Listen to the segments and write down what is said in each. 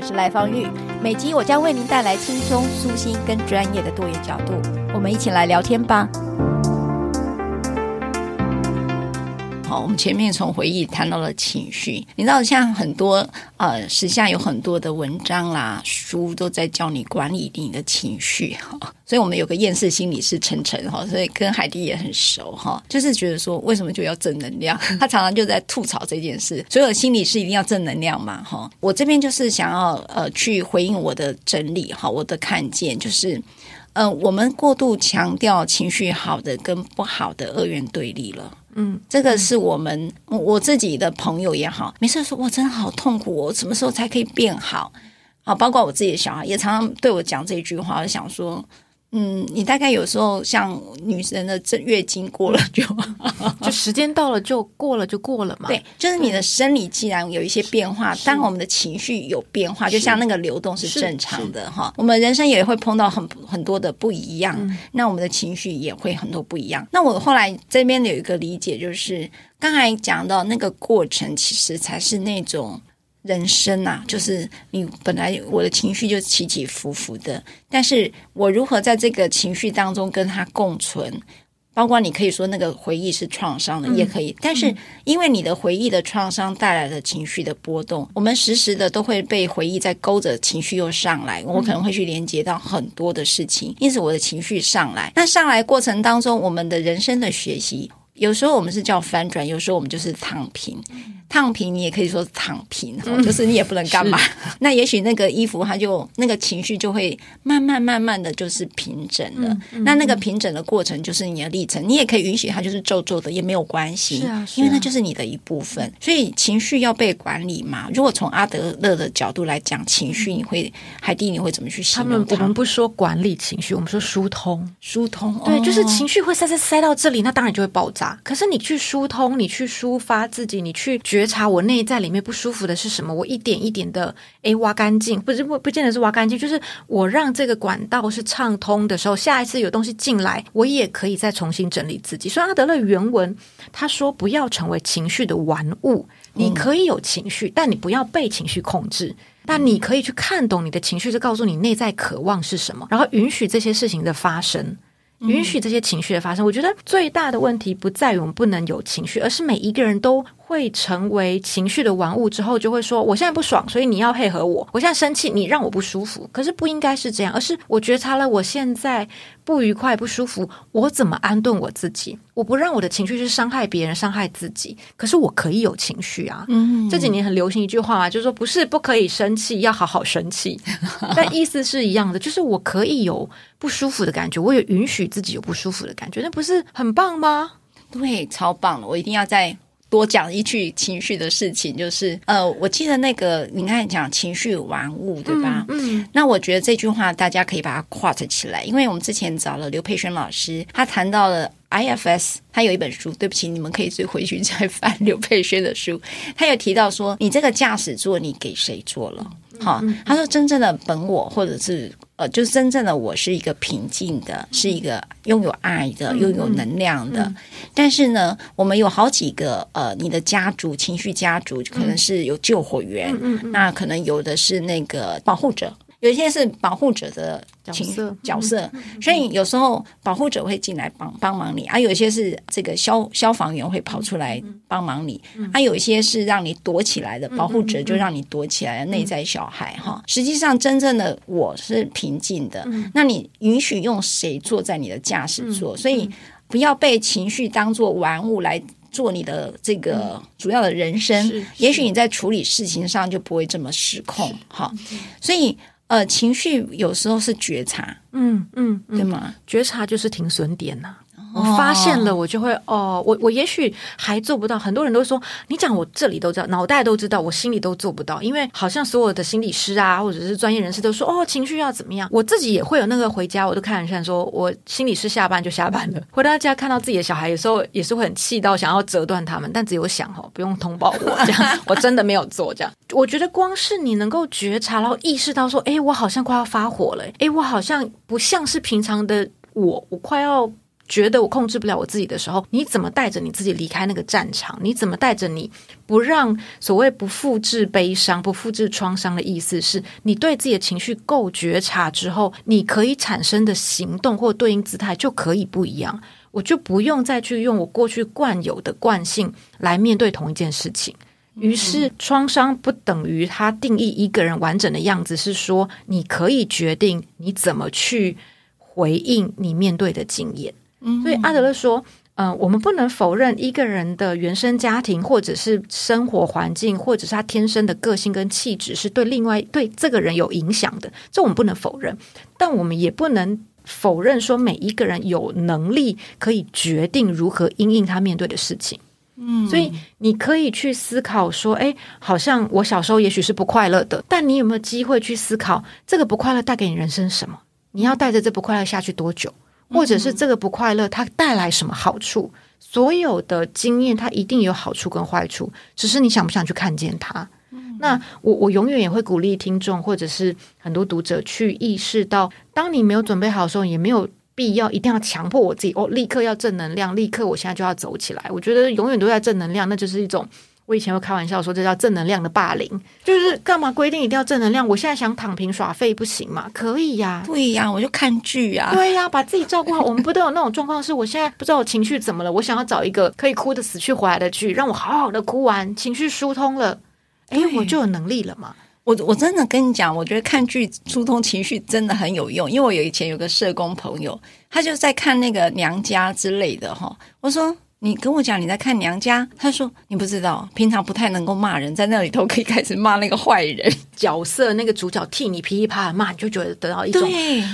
我是赖芳玉，每集我将为您带来轻松、舒心跟专业的多元角度，我们一起来聊天吧。好，我们前面从回忆谈到了情绪，你知道，像很多呃，时下有很多的文章啦、书都在教你管理你的情绪哈。所以我们有个厌世心理师晨晨哈，所以跟海蒂也很熟哈，就是觉得说，为什么就要正能量？他常常就在吐槽这件事。所有心理是一定要正能量嘛哈。我这边就是想要呃去回应我的整理哈，我的看见就是。呃，我们过度强调情绪好的跟不好的二元对立了。嗯，这个是我们我自己的朋友也好，没事说我真的好痛苦，我什么时候才可以变好？好，包括我自己的小孩也常常对我讲这句话，我想说。嗯，你大概有时候像女生的这月经过了就 就时间到了就过了就过了嘛。对，就是你的生理既然有一些变化，当我们的情绪有变化，就像那个流动是正常的哈。我们人生也会碰到很很多的不一样，嗯，那我们的情绪也会很多不一样。那我后来这边有一个理解，就是刚才讲到那个过程，其实才是那种。人生啊，就是你本来我的情绪就起起伏伏的，但是我如何在这个情绪当中跟它共存？包括你可以说那个回忆是创伤的，也可以。但是因为你的回忆的创伤带来的情绪的波动，我们时时的都会被回忆在勾着，情绪又上来，我可能会去连接到很多的事情，因此我的情绪上来。那上来过程当中，我们的人生的学习，有时候我们是叫翻转，有时候我们就是躺平。躺平，你也可以说是躺平，嗯，就是你也不能干嘛。那也许那个衣服，它就那个情绪就会慢慢慢慢的就是平整了。嗯嗯、那那个平整的过程就是你的历程，你也可以允许它就是皱皱的，也没有关系。是啊，是啊，因为那就是你的一部分。所以情绪要被管理嘛。如果从阿德勒的角度来讲，情绪你会海蒂你会怎么去形容？他们我们不说管理情绪，我们说疏通。疏通，对，哦、就是情绪会塞塞塞到这里，那当然就会爆炸。可是你去疏通，你去抒发自己，你去觉察我内在里面不舒服的是什么？我一点一点的诶挖干净，不是不不见得是挖干净，就是我让这个管道是畅通的时候，下一次有东西进来，我也可以再重新整理自己。所以阿德勒原文他说，不要成为情绪的玩物，你可以有情绪，嗯，但你不要被情绪控制。但你可以去看懂你的情绪，是告诉你内在渴望是什么，然后允许这些事情的发生。允许这些情绪的发生，我觉得最大的问题不在于我们不能有情绪，而是每一个人都会成为情绪的玩物之后，就会说：“我现在不爽，所以你要配合我。我现在生气，你让我不舒服。”可是不应该是这样，而是我觉察了我现在不愉快、不舒服，我怎么安顿我自己？我不让我的情绪去伤害别人、伤害自己。可是我可以有情绪啊！嗯，这几年很流行一句话嘛，就是说不是不可以生气，要好好生气。但意思是一样的，就是我可以有。不舒服的感觉，我也允许自己有不舒服的感觉，那不是很棒吗？对，超棒了！我一定要再多讲一句情绪的事情，就是呃，我记得那个你刚才讲情绪玩物，对吧？嗯，嗯，那我觉得这句话大家可以把它 quote 起来，因为我们之前找了刘佩轩老师，他谈到了 IFS，他有一本书，对不起，你们可以追回去再翻刘佩轩的书，他有提到说，你这个驾驶座你给谁坐了？好，他说真正的本我，或者是呃，就是真正的我是一个平静的，是一个拥有爱的，拥有能量的。但是呢，我们有好几个呃，你的家族情绪家族可能是有救火员，那可能有的是那个保护者。有一些是保护者的情角色，角色，所以有时候保护者会进来帮帮忙你，而、啊、有一些是这个消消防员会跑出来帮忙你，而、啊、有一些是让你躲起来的保护者，就让你躲起来的内在小孩哈。实际上，真正的我是平静的，那你允许用谁坐在你的驾驶座？所以不要被情绪当做玩物来。做你的这个主要的人生，嗯、也许你在处理事情上就不会这么失控。哈，所以呃，情绪有时候是觉察，嗯嗯，嗯，对吗？觉察就是停损点呐、啊。我发现了，我就会哦，我我也许还做不到。很多人都说，你讲我这里都知道，脑袋都知道，我心里都做不到。因为好像所有的心理师啊，或者是专业人士都说，哦，情绪要怎么样？我自己也会有那个回家，我都开玩笑说，我心理师下班就下班了，回到家看到自己的小孩，有时候也是会很气到想要折断他们，但只有想哦，不用通报我这样，我真的没有做这样。我觉得光是你能够觉察，然后意识到说，哎，我好像快要发火了，哎，我好像不像是平常的我，我快要。觉得我控制不了我自己的时候，你怎么带着你自己离开那个战场？你怎么带着你不让所谓不复制悲伤、不复制创伤的意思是，你对自己的情绪够觉察之后，你可以产生的行动或对应姿态就可以不一样。我就不用再去用我过去惯有的惯性来面对同一件事情。于是，创伤不等于它定义一个人完整的样子，是说你可以决定你怎么去回应你面对的经验。所以阿德勒说，嗯、呃，我们不能否认一个人的原生家庭，或者是生活环境，或者是他天生的个性跟气质，是对另外对这个人有影响的。这我们不能否认，但我们也不能否认说每一个人有能力可以决定如何因应他面对的事情。嗯，所以你可以去思考说，哎，好像我小时候也许是不快乐的，但你有没有机会去思考这个不快乐带给你人生什么？你要带着这不快乐下去多久？或者是这个不快乐，它带来什么好处？所有的经验，它一定有好处跟坏处，只是你想不想去看见它。那我我永远也会鼓励听众，或者是很多读者去意识到，当你没有准备好的时候，也没有必要一定要强迫我自己哦，立刻要正能量，立刻我现在就要走起来。我觉得永远都在正能量，那就是一种。我以前会开玩笑说，这叫正能量的霸凌，就是干嘛规定一定要正能量？我现在想躺平耍废不行吗？可以呀，不一样，我就看剧啊。对呀，把自己照顾好。我们不都有那种状况？是我现在不知道我情绪怎么了，我想要找一个可以哭得死去活来的剧，让我好好的哭完，情绪疏通了，哎，我就有能力了嘛。我我真的跟你讲，我觉得看剧疏通情绪真的很有用，因为我有以前有个社工朋友，他就在看那个娘家之类的哈，我说。你跟我讲你在看娘家，他说你不知道，平常不太能够骂人，在那里头可以开始骂那个坏人角色，那个主角替你噼里啪啦骂，你就觉得得到一种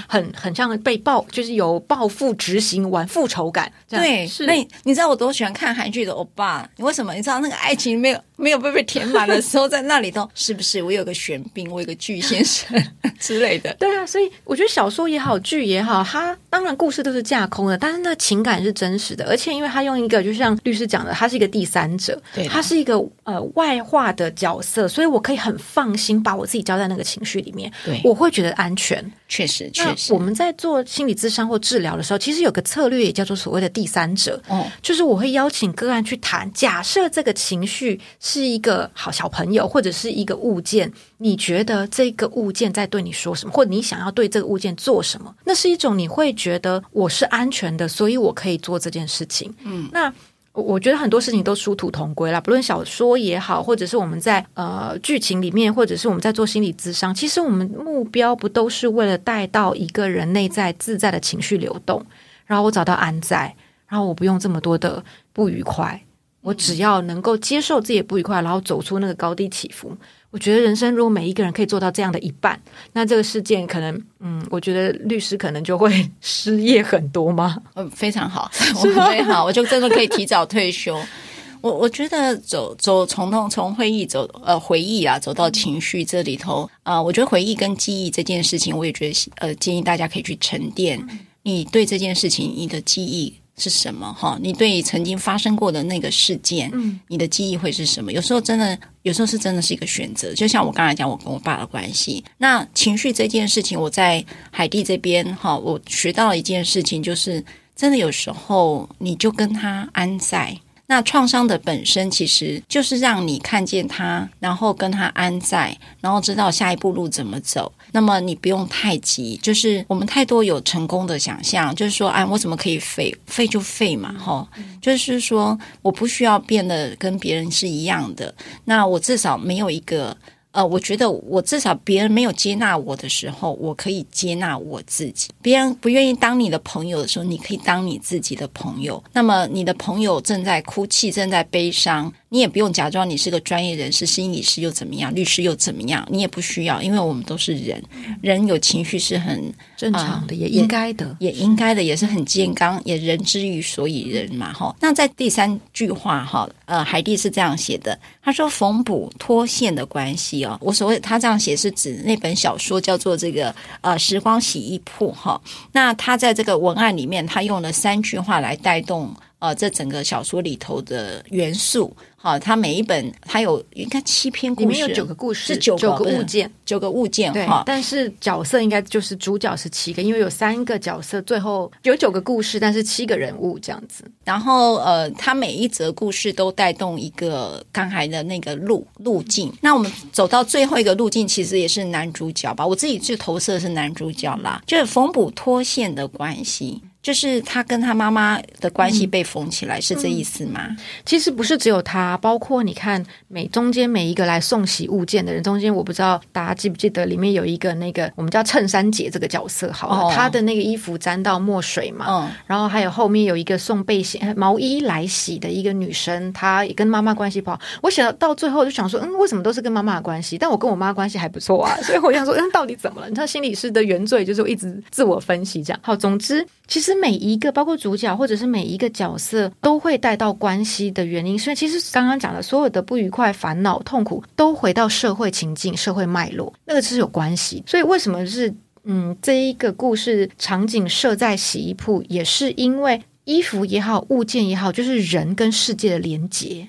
很很像被报，就是有报复执行完复仇感。对，是。那你，你知道我多喜欢看韩剧的欧巴？你为什么？你知道那个爱情没有 没有被被填满的时候，在那里头是不是？我有个玄彬，我有个巨先生 之类的。对啊，所以我觉得小说也好，剧也好，它当然故事都是架空的，但是那情感是真实的，而且因为它用一个。就像律师讲的，他是一个第三者，对，他是一个呃外化的角色，所以我可以很放心把我自己交在那个情绪里面，对，我会觉得安全。确实，确实，我们在做心理咨商或治疗的时候，其实有个策略也叫做所谓的第三者，哦，就是我会邀请个案去谈，假设这个情绪是一个好小朋友或者是一个物件，你觉得这个物件在对你说什么，或者你想要对这个物件做什么？那是一种你会觉得我是安全的，所以我可以做这件事情。嗯，那。我觉得很多事情都殊途同归啦，不论小说也好，或者是我们在呃剧情里面，或者是我们在做心理咨商，其实我们目标不都是为了带到一个人内在自在的情绪流动，然后我找到安在，然后我不用这么多的不愉快，我只要能够接受自己的不愉快，然后走出那个高低起伏。我觉得人生如果每一个人可以做到这样的一半，那这个事件可能，嗯，我觉得律师可能就会 失业很多吗？嗯，非常好，非常好，我就真的可以提早退休。我我觉得走走从从从会议走呃回忆啊，走到情绪这里头啊，呃，我觉得回忆跟记忆这件事情，我也觉得呃建议大家可以去沉淀你对这件事情你的记忆。是什么？哈，你对曾经发生过的那个事件，嗯，你的记忆会是什么？有时候真的，有时候是真的是一个选择。就像我刚才讲，我跟我爸的关系，那情绪这件事情，我在海地这边，哈，我学到了一件事情，就是真的有时候你就跟他安在。那创伤的本身其实就是让你看见他，然后跟他安在，然后知道下一步路怎么走。那么你不用太急，就是我们太多有成功的想象，就是说，哎，我怎么可以废废就废嘛，哈，就是说我不需要变得跟别人是一样的。那我至少没有一个。呃，我觉得我至少别人没有接纳我的时候，我可以接纳我自己。别人不愿意当你的朋友的时候，你可以当你自己的朋友。那么你的朋友正在哭泣，正在悲伤。你也不用假装你是个专业人士，心理师又怎么样，律师又怎么样？你也不需要，因为我们都是人，人有情绪是很正常的，呃、也应该的，也应该的，也是很健康，也人之于所以人嘛，哈。那在第三句话哈，呃，海蒂是这样写的，他说缝补脱线的关系哦，我所谓他这样写是指那本小说叫做这个呃时光洗衣铺哈。那他在这个文案里面，他用了三句话来带动。呃，这整个小说里头的元素，好，它每一本它有应该七篇故事，里面有九个故事，是九个，物件，九个物件，对。但是角色应该就是主角是七个，因为有三个角色，最后有九个故事，但是七个人物这样子。然后呃，它每一则故事都带动一个刚才的那个路路径。那我们走到最后一个路径，其实也是男主角吧？我自己去投射是男主角啦，就是缝补脱线的关系。就是他跟他妈妈的关系被缝起来，嗯、是这意思吗？其实不是只有他，包括你看每中间每一个来送洗物件的人，中间我不知道大家记不记得，里面有一个那个我们叫衬衫姐这个角色，好了，他、哦、的那个衣服沾到墨水嘛，嗯，然后还有后面有一个送背心毛衣来洗的一个女生，她也跟妈妈关系不好。我想到最后就想说，嗯，为什么都是跟妈妈的关系？但我跟我妈关系还不错啊，所以我想说，嗯，到底怎么了？你知道心理师的原罪就是我一直自我分析这样。好，总之。其实每一个，包括主角或者是每一个角色，都会带到关系的原因。所以，其实刚刚讲的所有的不愉快、烦恼、痛苦，都回到社会情境、社会脉络，那个是有关系。所以，为什么是嗯，这一个故事场景设在洗衣铺，也是因为衣服也好，物件也好，就是人跟世界的连结，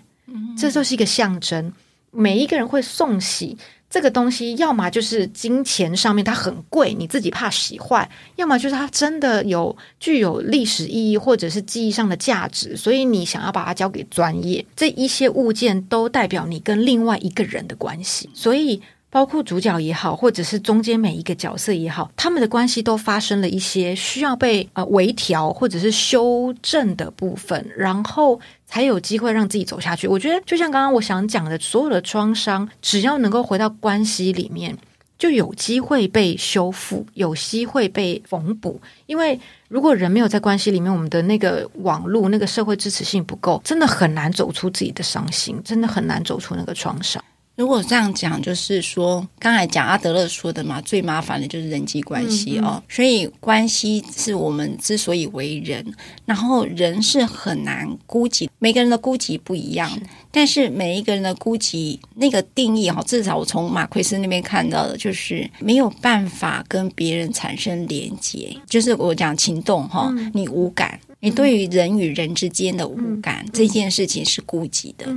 这就是一个象征。每一个人会送洗。这个东西要么就是金钱上面它很贵，你自己怕洗坏；要么就是它真的有具有历史意义或者是记忆上的价值，所以你想要把它交给专业。这一些物件都代表你跟另外一个人的关系，所以。包括主角也好，或者是中间每一个角色也好，他们的关系都发生了一些需要被呃微调或者是修正的部分，然后才有机会让自己走下去。我觉得就像刚刚我想讲的，所有的创伤，只要能够回到关系里面，就有机会被修复，有机会被缝补。因为如果人没有在关系里面，我们的那个网络、那个社会支持性不够，真的很难走出自己的伤心，真的很难走出那个创伤。如果这样讲，就是说，刚才讲阿德勒说的嘛，最麻烦的就是人际关系哦。嗯嗯。所以关系是我们之所以为人，然后人是很难孤寂，每个人的孤寂不一样，但是每一个人的孤寂那个定义哈，至少我从马奎斯那边看到的，就是没有办法跟别人产生连接，就是我讲情动哈，你无感，你对于人与人之间的无感，这件事情是孤寂的。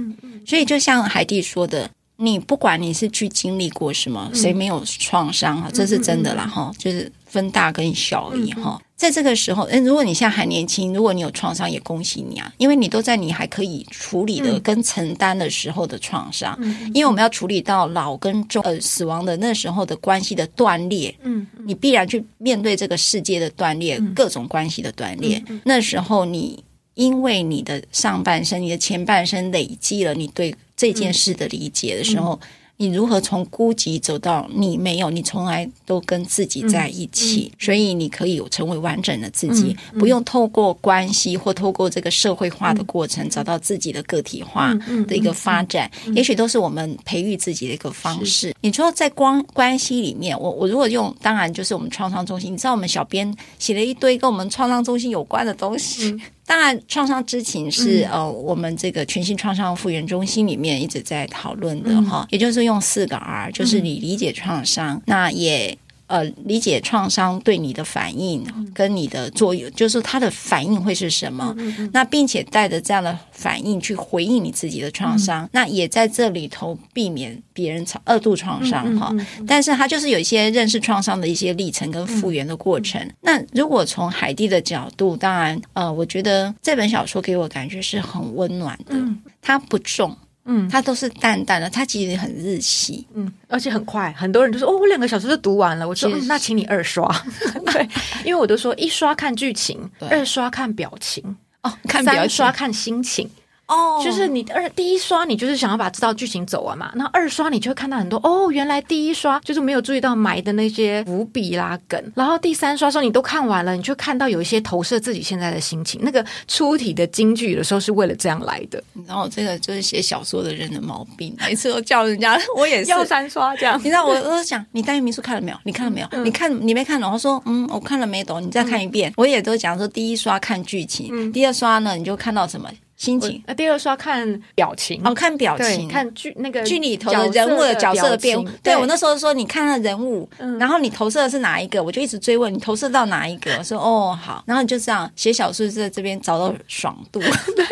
所以就像海蒂说的。你不管你是去经历过什么，谁没有创伤啊？这是真的啦，哈，就是分大跟小而已哈。在这个时候，嗯，如果你现在还年轻，如果你有创伤，也恭喜你啊，因为你都在你还可以处理的跟承担的时候的创伤。因为我们要处理到老跟中呃死亡的那时候的关系的断裂，嗯，你必然去面对这个世界的断裂，各种关系的断裂。那时候你因为你的上半生、你的前半生累积了你对。这件事的理解的时候，嗯、你如何从孤寂走到你没有？你从来都跟自己在一起，所以你可以有成为完整的自己，不用透过关系或透过这个社会化的过程，嗯、找到自己的个体化的一个发展。也许都是我们培育自己的一个方式。你说在光关系里面，我我如果用，当然就是我们创伤中心。你知道，我们小编写了一堆跟我们创伤中心有关的东西。嗯当然，创伤知情是、嗯、呃，我们这个全新创伤复原中心里面一直在讨论的哈，嗯、也就是用四个 R，就是你理解创伤，嗯、那也。呃，理解创伤对你的反应跟你的作用，就是它的反应会是什么？那并且带着这样的反应去回应你自己的创伤，那也在这里头避免别人二度创伤哈。但是它就是有一些认识创伤的一些历程跟复原的过程。那如果从海蒂的角度，当然，呃，我觉得这本小说给我感觉是很温暖的，它不重。嗯，它都是淡淡的，它其实很日系，嗯，而且很快，很多人就说哦，我两个小时就读完了。我说，嗯，那请你二刷，对，因为我都说一刷看剧情，对。二刷看表情，哦，看表情，三刷看心情。哦，就是你二第一刷，你就是想要把这道剧情走完嘛。那二刷，你就会看到很多哦，原来第一刷就是没有注意到埋的那些伏笔啦梗。然后第三刷的时候，你都看完了，你就看到有一些投射自己现在的心情。那个出题的金句的时候是为了这样来的。然后这个就是写小说的人的毛病，每次都叫人家，我也是要三刷这样。你知道我我都讲，你单元民宿看了没有？你看了没有？嗯、你看你没看懂？他说嗯，我看了没懂，你再看一遍。嗯、我也都讲说，第一刷看剧情，嗯、第二刷呢，你就看到什么？心情，那第二刷看表情哦，看表情，看剧那个剧里头的人物的角色的变化。对，我那时候说，你看了人物，然后你投射的是哪一个，我就一直追问你投射到哪一个。我说哦好，然后你就这样写小说，在这边找到爽度。对，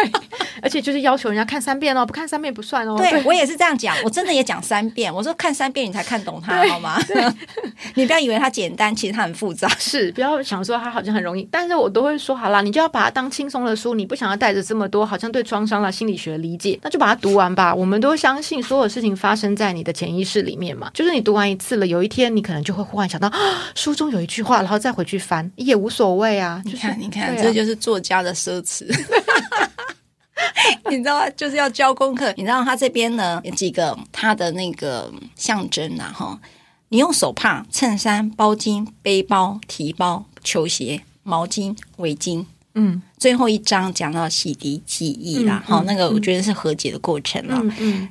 而且就是要求人家看三遍哦，不看三遍不算哦。对，我也是这样讲，我真的也讲三遍。我说看三遍你才看懂它好吗？你不要以为它简单，其实它很复杂。是，不要想说它好像很容易，但是我都会说好啦，你就要把它当轻松的书，你不想要带着这么多好。好像对创伤啦心理学的理解，那就把它读完吧。我们都相信所有事情发生在你的潜意识里面嘛。就是你读完一次了，有一天你可能就会忽然想到，啊，书中有一句话，然后再回去翻也无所谓啊。你看，你看，啊、这就是作家的奢侈。你知道吗？就是要交功课。你知道他这边呢有几个他的那个象征啊？哈，你用手帕、衬衫、包巾、背包、提包、球鞋、毛巾、围巾。嗯，最后一章讲到洗涤记忆啦，好、嗯嗯，那个我觉得是和解的过程了。嗯，嗯，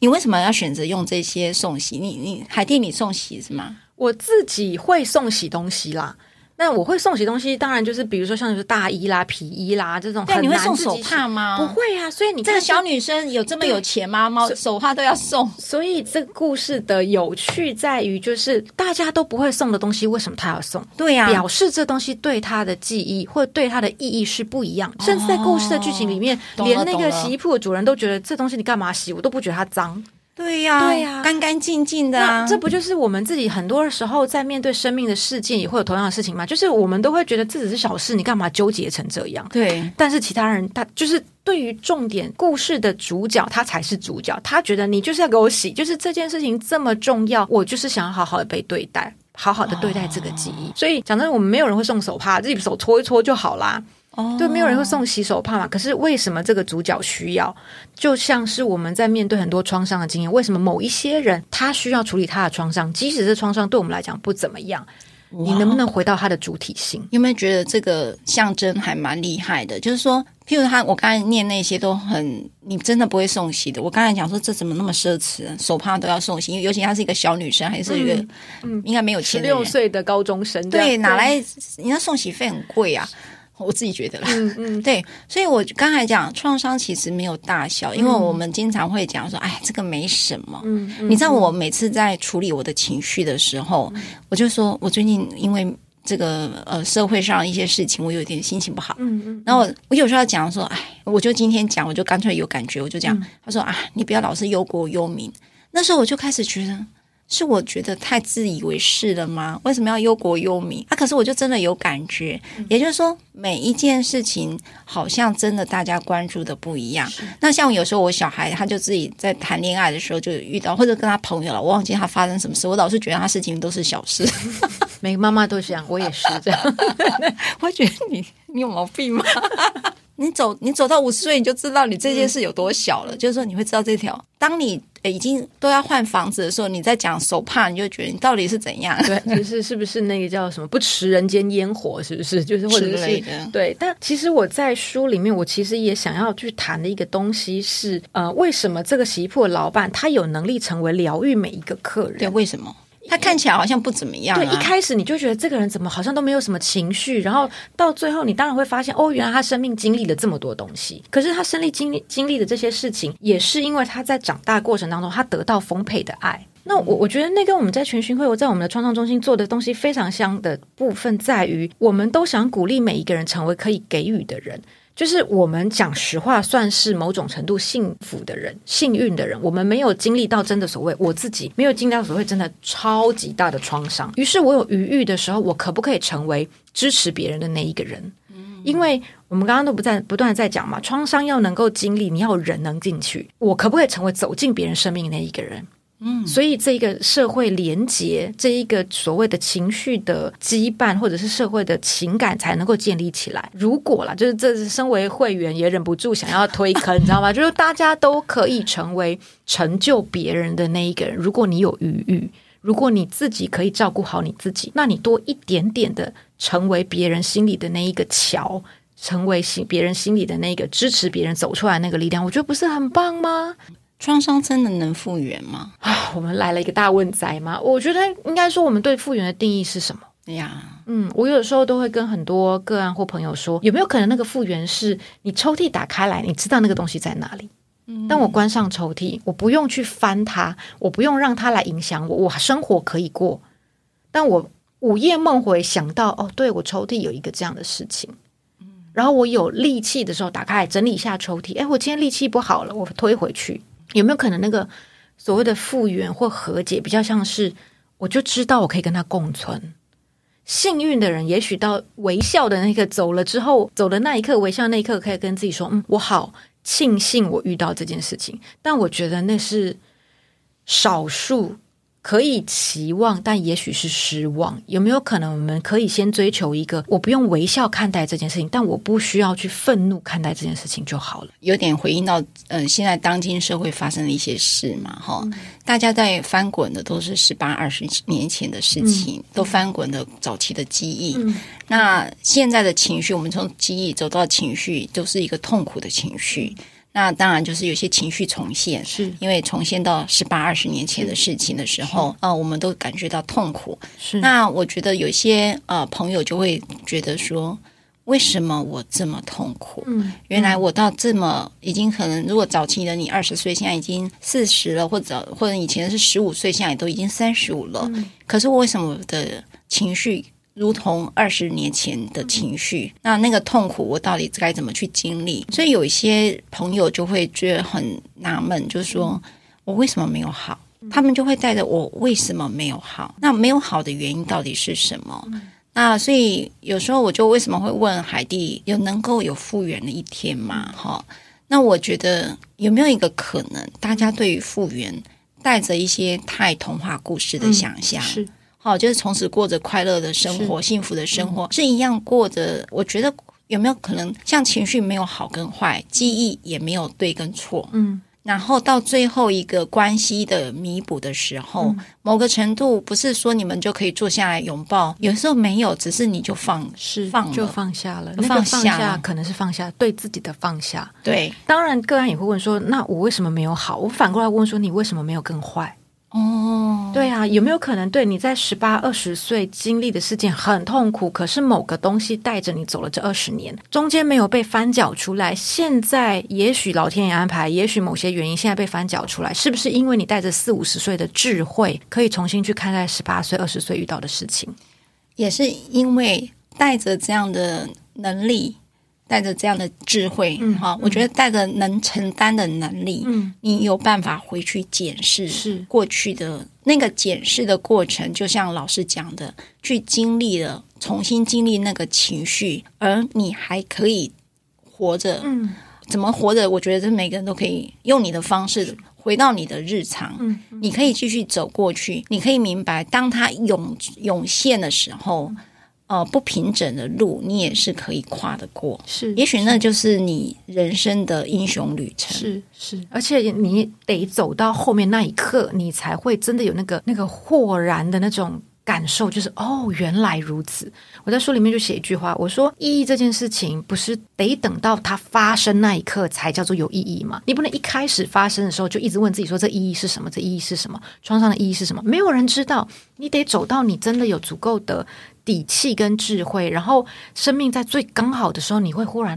你为什么要选择用这些送洗？你你海蒂，你送洗是吗？我自己会送洗东西啦。那我会送洗东西，当然就是比如说像是大衣啦、皮衣啦这种。对，你会送手帕吗？不会啊，所以你这个小女生有这么有钱吗？猫手帕都要送。所以这个故事的有趣在于，就是大家都不会送的东西，为什么她要送？对呀、啊，表示这东西对她的记忆或对她的意义是不一样。哦、甚至在故事的剧情里面，连那个洗衣铺的主人都觉得这东西你干嘛洗？我都不觉得它脏。对呀、啊，对呀、啊，干干净净的啊！这不就是我们自己很多时候在面对生命的事件也会有同样的事情吗？就是我们都会觉得这只是小事，你干嘛纠结成这样？对。但是其他人他就是对于重点故事的主角，他才是主角。他觉得你就是要给我洗，就是这件事情这么重要，我就是想要好好的被对待，好好的对待这个记忆。哦、所以讲真的，我们没有人会送手帕，自己手搓一搓就好啦。哦，对，没有人会送洗手帕嘛。可是为什么这个主角需要？就像是我们在面对很多创伤的经验，为什么某一些人他需要处理他的创伤，即使这创伤对我们来讲不怎么样，你能不能回到他的主体性？有没有觉得这个象征还蛮厉害的？就是说，譬如他，我刚才念那些都很，你真的不会送洗的。我刚才讲说，这怎么那么奢侈？手帕都要送洗，因为尤其她是一个小女生，还是一个嗯，应该没有钱，十六岁的高中生，对，哪来？人家送洗费很贵啊。我自己觉得啦，嗯 嗯，对，所以我刚才讲创伤其实没有大小，因为我们经常会讲说，哎，这个没什么。嗯，嗯，你知道我每次在处理我的情绪的时候，嗯，我就说我最近因为这个呃社会上一些事情，我有点心情不好。嗯嗯，然后我，我有时候要讲说，哎，我就今天讲，我就干脆有感觉，我就讲，他说啊，你不要老是忧国忧民。那时候我就开始觉得。是我觉得太自以为是了吗？为什么要忧国忧民啊？可是我就真的有感觉，嗯、也就是说，每一件事情好像真的大家关注的不一样。那像有时候我小孩他就自己在谈恋爱的时候就遇到，或者跟他朋友了，我忘记他发生什么事，我老是觉得他事情都是小事。每个妈妈都这样，我也是这样。我觉得你你有毛病吗？你走你走到五十岁，你就知道你这件事有多小了。嗯、就是说，你会知道这条。当你已经都要换房子的时候，你在讲手帕，你就觉得你到底是怎样？对，就是是不是那个叫什么不食人间烟火？是不是？就是或者是对。但其实我在书里面，我其实也想要去谈的一个东西是，呃，为什么这个洗衣铺的老板他有能力成为疗愈每一个客人？对，为什么？他看起来好像不怎么样、啊。对，一开始你就觉得这个人怎么好像都没有什么情绪，然后到最后你当然会发现，哦，原来他生命经历了这么多东西。可是他生命经历经历的这些事情，也是因为他在长大过程当中，他得到丰沛的爱。那我我觉得那跟我们在全巡会，我在我们的创伤中心做的东西非常像的部分，在于我们都想鼓励每一个人成为可以给予的人。就是我们讲实话，算是某种程度幸福的人、幸运的人。我们没有经历到真的所谓我自己没有经历到所谓真的超级大的创伤。于是我有余裕的时候，我可不可以成为支持别人的那一个人？因为我们刚刚都不在不断的在讲嘛，创伤要能够经历，你要有人能进去。我可不可以成为走进别人生命的那一个人？嗯，所以这一个社会连结，这一个所谓的情绪的羁绊，或者是社会的情感，才能够建立起来。如果啦，就是这是身为会员也忍不住想要推坑，你知道吗？就是大家都可以成为成就别人的那一个人。如果你有余裕，如果你自己可以照顾好你自己，那你多一点点的成为别人心里的那一个桥，成为心别人心里的那个支持别人走出来那个力量，我觉得不是很棒吗？创伤真的能复原吗？啊，我们来了一个大问哉吗？我觉得应该说，我们对复原的定义是什么？哎呀，嗯，我有的时候都会跟很多个案或朋友说，有没有可能那个复原是你抽屉打开来，你知道那个东西在哪里？嗯，当我关上抽屉，我不用去翻它，我不用让它来影响我，我生活可以过。但我午夜梦回想到，哦，对，我抽屉有一个这样的事情，嗯，然后我有力气的时候打开来整理一下抽屉，哎，我今天力气不好了，我推回去。有没有可能那个所谓的复原或和解，比较像是我就知道我可以跟他共存？幸运的人，也许到微笑的那个走了之后，走的那一刻，微笑那一刻，可以跟自己说：“嗯，我好庆幸我遇到这件事情。”但我觉得那是少数。可以期望，但也许是失望。有没有可能，我们可以先追求一个，我不用微笑看待这件事情，但我不需要去愤怒看待这件事情就好了。有点回应到，嗯、呃，现在当今社会发生的一些事嘛，哈、嗯，大家在翻滚的都是十八、二十年前的事情，嗯、都翻滚的早期的记忆。嗯、那现在的情绪，我们从记忆走到情绪，都是一个痛苦的情绪。那当然就是有些情绪重现，是因为重现到十八二十年前的事情的时候，呃，我们都感觉到痛苦。是那我觉得有些呃朋友就会觉得说，为什么我这么痛苦？嗯，原来我到这么已经可能，如果早期的你二十岁，现在已经四十了，或者或者以前是十五岁，现在都已经三十五了。嗯，可是我为什么我的情绪？如同二十年前的情绪，那那个痛苦，我到底该怎么去经历？所以有一些朋友就会觉得很纳闷，就是说我为什么没有好？他们就会带着我为什么没有好？那没有好的原因到底是什么？那所以有时候我就为什么会问海蒂，有能够有复原的一天吗？哈，那我觉得有没有一个可能，大家对于复原带着一些太童话故事的想象？是。好，就是从此过着快乐的生活，幸福的生活，嗯、是一样过着。我觉得有没有可能，像情绪没有好跟坏，记忆也没有对跟错，嗯，然后到最后一个关系的弥补的时候，嗯、某个程度不是说你们就可以坐下来拥抱，有时候没有，只是你就放是放了就放下了，放下，放下可能是放下对自己的放下。对，当然个案也会问说，那我为什么没有好？我反过来问说，你为什么没有更坏？哦，对啊，有没有可能对你在十八二十岁经历的事件很痛苦？可是某个东西带着你走了这二十年，中间没有被翻搅出来。现在也许老天爷安排，也许某些原因现在被翻搅出来，是不是因为你带着四五十岁的智慧，可以重新去看待十八岁二十岁遇到的事情？也是因为带着这样的能力。带着这样的智慧，嗯，哈，我觉得带着能承担的能力，嗯，你有办法回去检视是。过去的那个检视的过程，就像老师讲的，去经历了，重新经历那个情绪，而你还可以活着，嗯，怎么活着？我觉得这每个人都可以用你的方式回到你的日常，嗯，你可以继续走过去，你可以明白，当它涌涌现的时候。呃，不平整的路，你也是可以跨得过。是，也许那就是你人生的英雄旅程。是是，而且你得走到后面那一刻，你才会真的有那个那个豁然的那种感受，就是哦，原来如此。我在书里面就写一句话，我说意义这件事情不是得等到它发生那一刻才叫做有意义吗？你不能一开始发生的时候就一直问自己说，这意义是什么？这意义是什么？创伤的意义是什么？没有人知道。你得走到你真的有足够的。底气跟智慧，然后生命在最刚好的时候，你会忽然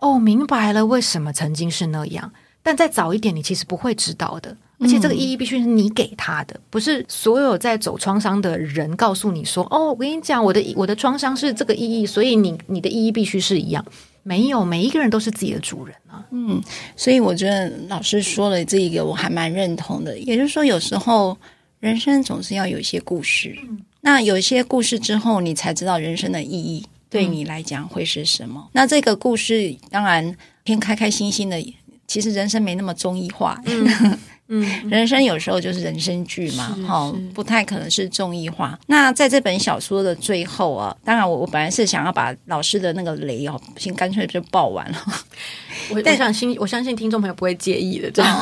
哦，明白了为什么曾经是那样。但再早一点，你其实不会知道的。而且这个意义必须是你给他的，不是所有在走创伤的人告诉你说：“哦，我跟你讲，我的我的创伤是这个意义，所以你你的意义必须是一样。”没有，每一个人都是自己的主人啊。嗯，所以我觉得老师说了这一个我还蛮认同的。也就是说，有时候人生总是要有一些故事。嗯那有一些故事之后，你才知道人生的意义对你来讲会是什么。嗯、那这个故事当然偏开开心心的，其实人生没那么综艺化。嗯、嗯，人生有时候就是人生剧嘛，哈，不太可能是综艺化。那在这本小说的最后啊，当然我我本来是想要把老师的那个雷哦，先干脆就爆完了。我我相信我相信听众朋友不会介意的，这样。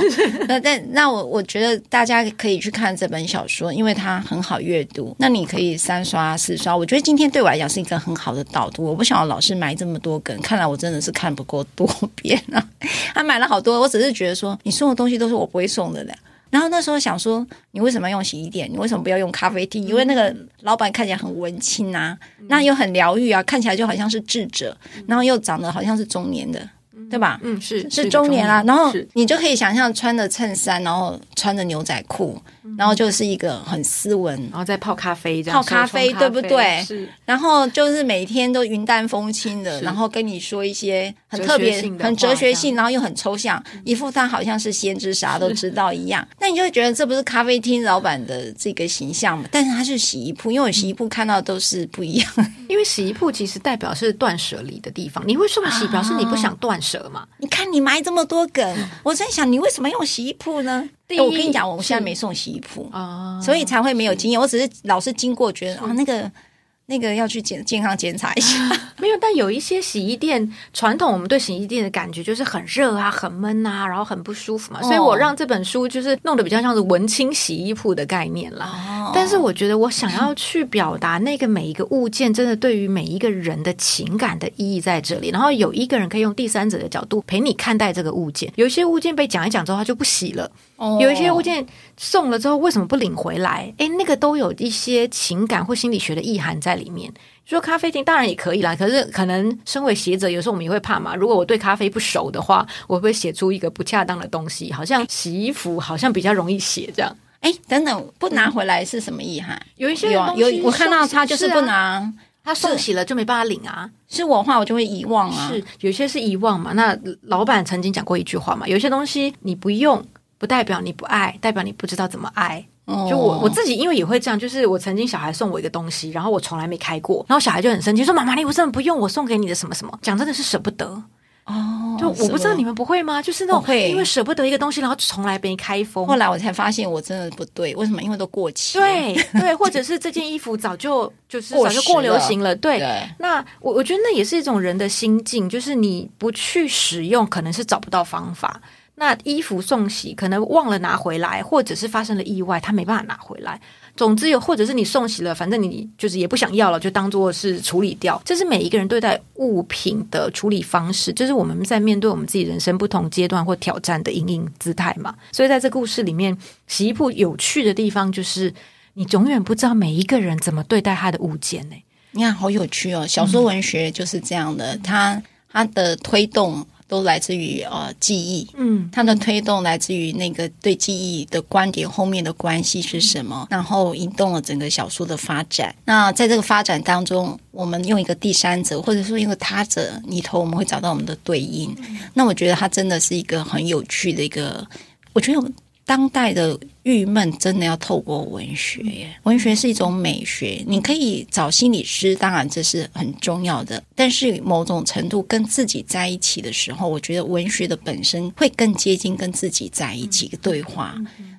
那但那我我觉得大家可以去看这本小说，因为它很好阅读。那你可以三刷四刷。我觉得今天对我来讲是一个很好的导读。我不想要老是埋这么多梗，看来我真的是看不够多遍啊。他买了好多，我只是觉得说你送的东西都是我不会送的了。然后那时候想说，你为什么要用洗衣店？你为什么不要用咖啡厅？因为那个老板看起来很文青啊，那又很疗愈啊，看起来就好像是智者，然后又长得好像是中年的。对吧？嗯，是是中年啦，然后你就可以想象穿着衬衫，然后穿着牛仔裤，然后就是一个很斯文，然后再泡咖啡，泡咖啡，对不对？是，然后就是每天都云淡风轻的，然后跟你说一些很特别、很哲学性，然后又很抽象，一副他好像是先知，啥都知道一样。那你就会觉得这不是咖啡厅老板的这个形象嘛？但是他是洗衣铺，因为我洗衣铺看到都是不一样。因为洗衣铺其实代表是断舍离的地方，你会送洗，表示你不想断舍嘛。你看你埋这么多梗，我在想你为什么用洗衣铺呢？第一，我跟你讲，我们现在没送洗衣铺啊，所以才会没有经验。我只是老是经过，觉得啊那个。那个要去检健康检查一下，没有。但有一些洗衣店传统，我们对洗衣店的感觉就是很热啊、很闷啊，然后很不舒服嘛。所以我让这本书就是弄得比较像是文青洗衣铺的概念啦。哦、但是我觉得我想要去表达那个每一个物件，真的对于每一个人的情感的意义在这里。然后有一个人可以用第三者的角度陪你看待这个物件。有一些物件被讲一讲之后，他就不洗了。哦、有一些物件送了之后，为什么不领回来？诶，那个都有一些情感或心理学的意涵在里面。说咖啡厅当然也可以啦，可是可能身为学者，有时候我们也会怕嘛。如果我对咖啡不熟的话，我会不会写出一个不恰当的东西？好像洗衣服好像比较容易写这样。哎，等等，不拿回来是什么意涵？嗯、有一些有有，我看到他就是不拿，啊、他送洗了就没办法领啊。是我的话，我就会遗忘啊。是有些是遗忘嘛？那老板曾经讲过一句话嘛，有些东西你不用。不代表你不爱，代表你不知道怎么爱。Oh. 就我我自己，因为也会这样。就是我曾经小孩送我一个东西，然后我从来没开过，然后小孩就很生气，说：“妈妈，你为什么不用我送给你的什么什么？”讲真的是舍不得哦。Oh, 就我不知道你们不会吗？就是那种因为舍不得一个东西，然后从来没开封。后来我才发现我真的不对，为什么？因为都过期。对对，或者是这件衣服早就 就是早就过流行了。了对，对那我我觉得那也是一种人的心境，就是你不去使用，可能是找不到方法。那衣服送洗，可能忘了拿回来，或者是发生了意外，他没办法拿回来。总之有，或者是你送洗了，反正你就是也不想要了，就当做是处理掉。这是每一个人对待物品的处理方式，就是我们在面对我们自己人生不同阶段或挑战的因应姿态嘛。所以在这故事里面，洗衣铺有趣的地方就是，你永远不知道每一个人怎么对待他的物件呢？你看，好有趣哦！小说文学就是这样的，它它的推动。都来自于呃记忆，嗯，它的推动来自于那个对记忆的观点后面的关系是什么，然后引动了整个小说的发展。那在这个发展当中，我们用一个第三者或者说一个他者里头，我们会找到我们的对应。那我觉得它真的是一个很有趣的一个，我觉得。当代的郁闷真的要透过文学耶，文学是一种美学。你可以找心理师，当然这是很重要的。但是某种程度跟自己在一起的时候，我觉得文学的本身会更接近跟自己在一起的对话。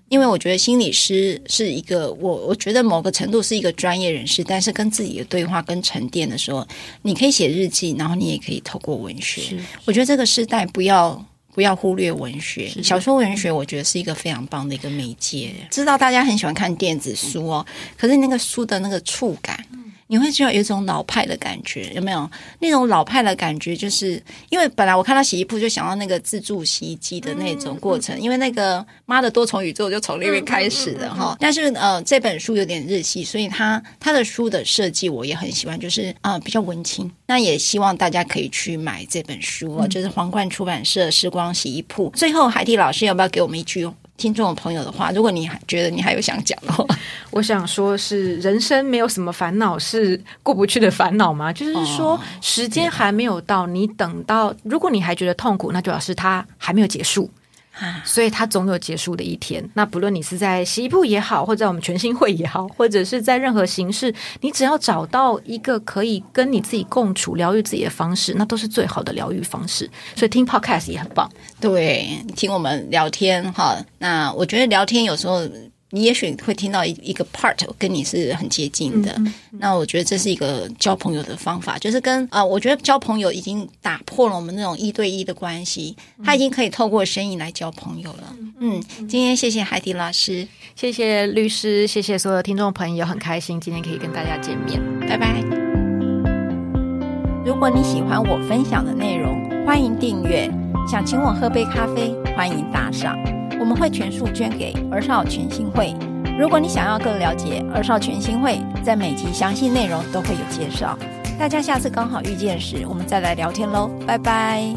因为我觉得心理师是一个，我我觉得某个程度是一个专业人士，但是跟自己的对话跟沉淀的时候，你可以写日记，然后你也可以透过文学。我觉得这个时代不要。不要忽略文学，小说文学，我觉得是一个非常棒的一个媒介。知道大家很喜欢看电子书哦，可是那个书的那个触感。你会觉得有一种老派的感觉，有没有那种老派的感觉？就是因为本来我看到洗衣铺就想到那个自助洗衣机的那种过程，因为那个妈的多重宇宙就从那边开始的哈。但是呃，这本书有点日系，所以它它的书的设计我也很喜欢，就是啊、呃、比较文青。那也希望大家可以去买这本书，就是皇冠出版社《时光洗衣铺》。最后，海蒂老师要不要给我们一句？听众朋友的话，如果你还觉得你还有想讲的话，我想说是人生没有什么烦恼是过不去的烦恼吗？就是说时间还没有到，你等到，如果你还觉得痛苦，那就表示它还没有结束。啊，所以它总有结束的一天。那不论你是在洗衣铺也好，或者在我们全新会也好，或者是在任何形式，你只要找到一个可以跟你自己共处、疗愈自己的方式，那都是最好的疗愈方式。所以听 Podcast 也很棒。对，听我们聊天哈。那我觉得聊天有时候。你也许会听到一一个 part 跟你是很接近的，嗯嗯、那我觉得这是一个交朋友的方法，就是跟啊、呃，我觉得交朋友已经打破了我们那种一对一的关系，他已经可以透过声音来交朋友了。嗯，今天谢谢海迪老师，谢谢律师，谢谢所有听众朋友，很开心今天可以跟大家见面，拜拜。如果你喜欢我分享的内容，欢迎订阅，想请我喝杯咖啡，欢迎打赏。我们会全数捐给二少全新会。如果你想要更了解二少全新会，在每集详细内容都会有介绍。大家下次刚好遇见时，我们再来聊天喽，拜拜。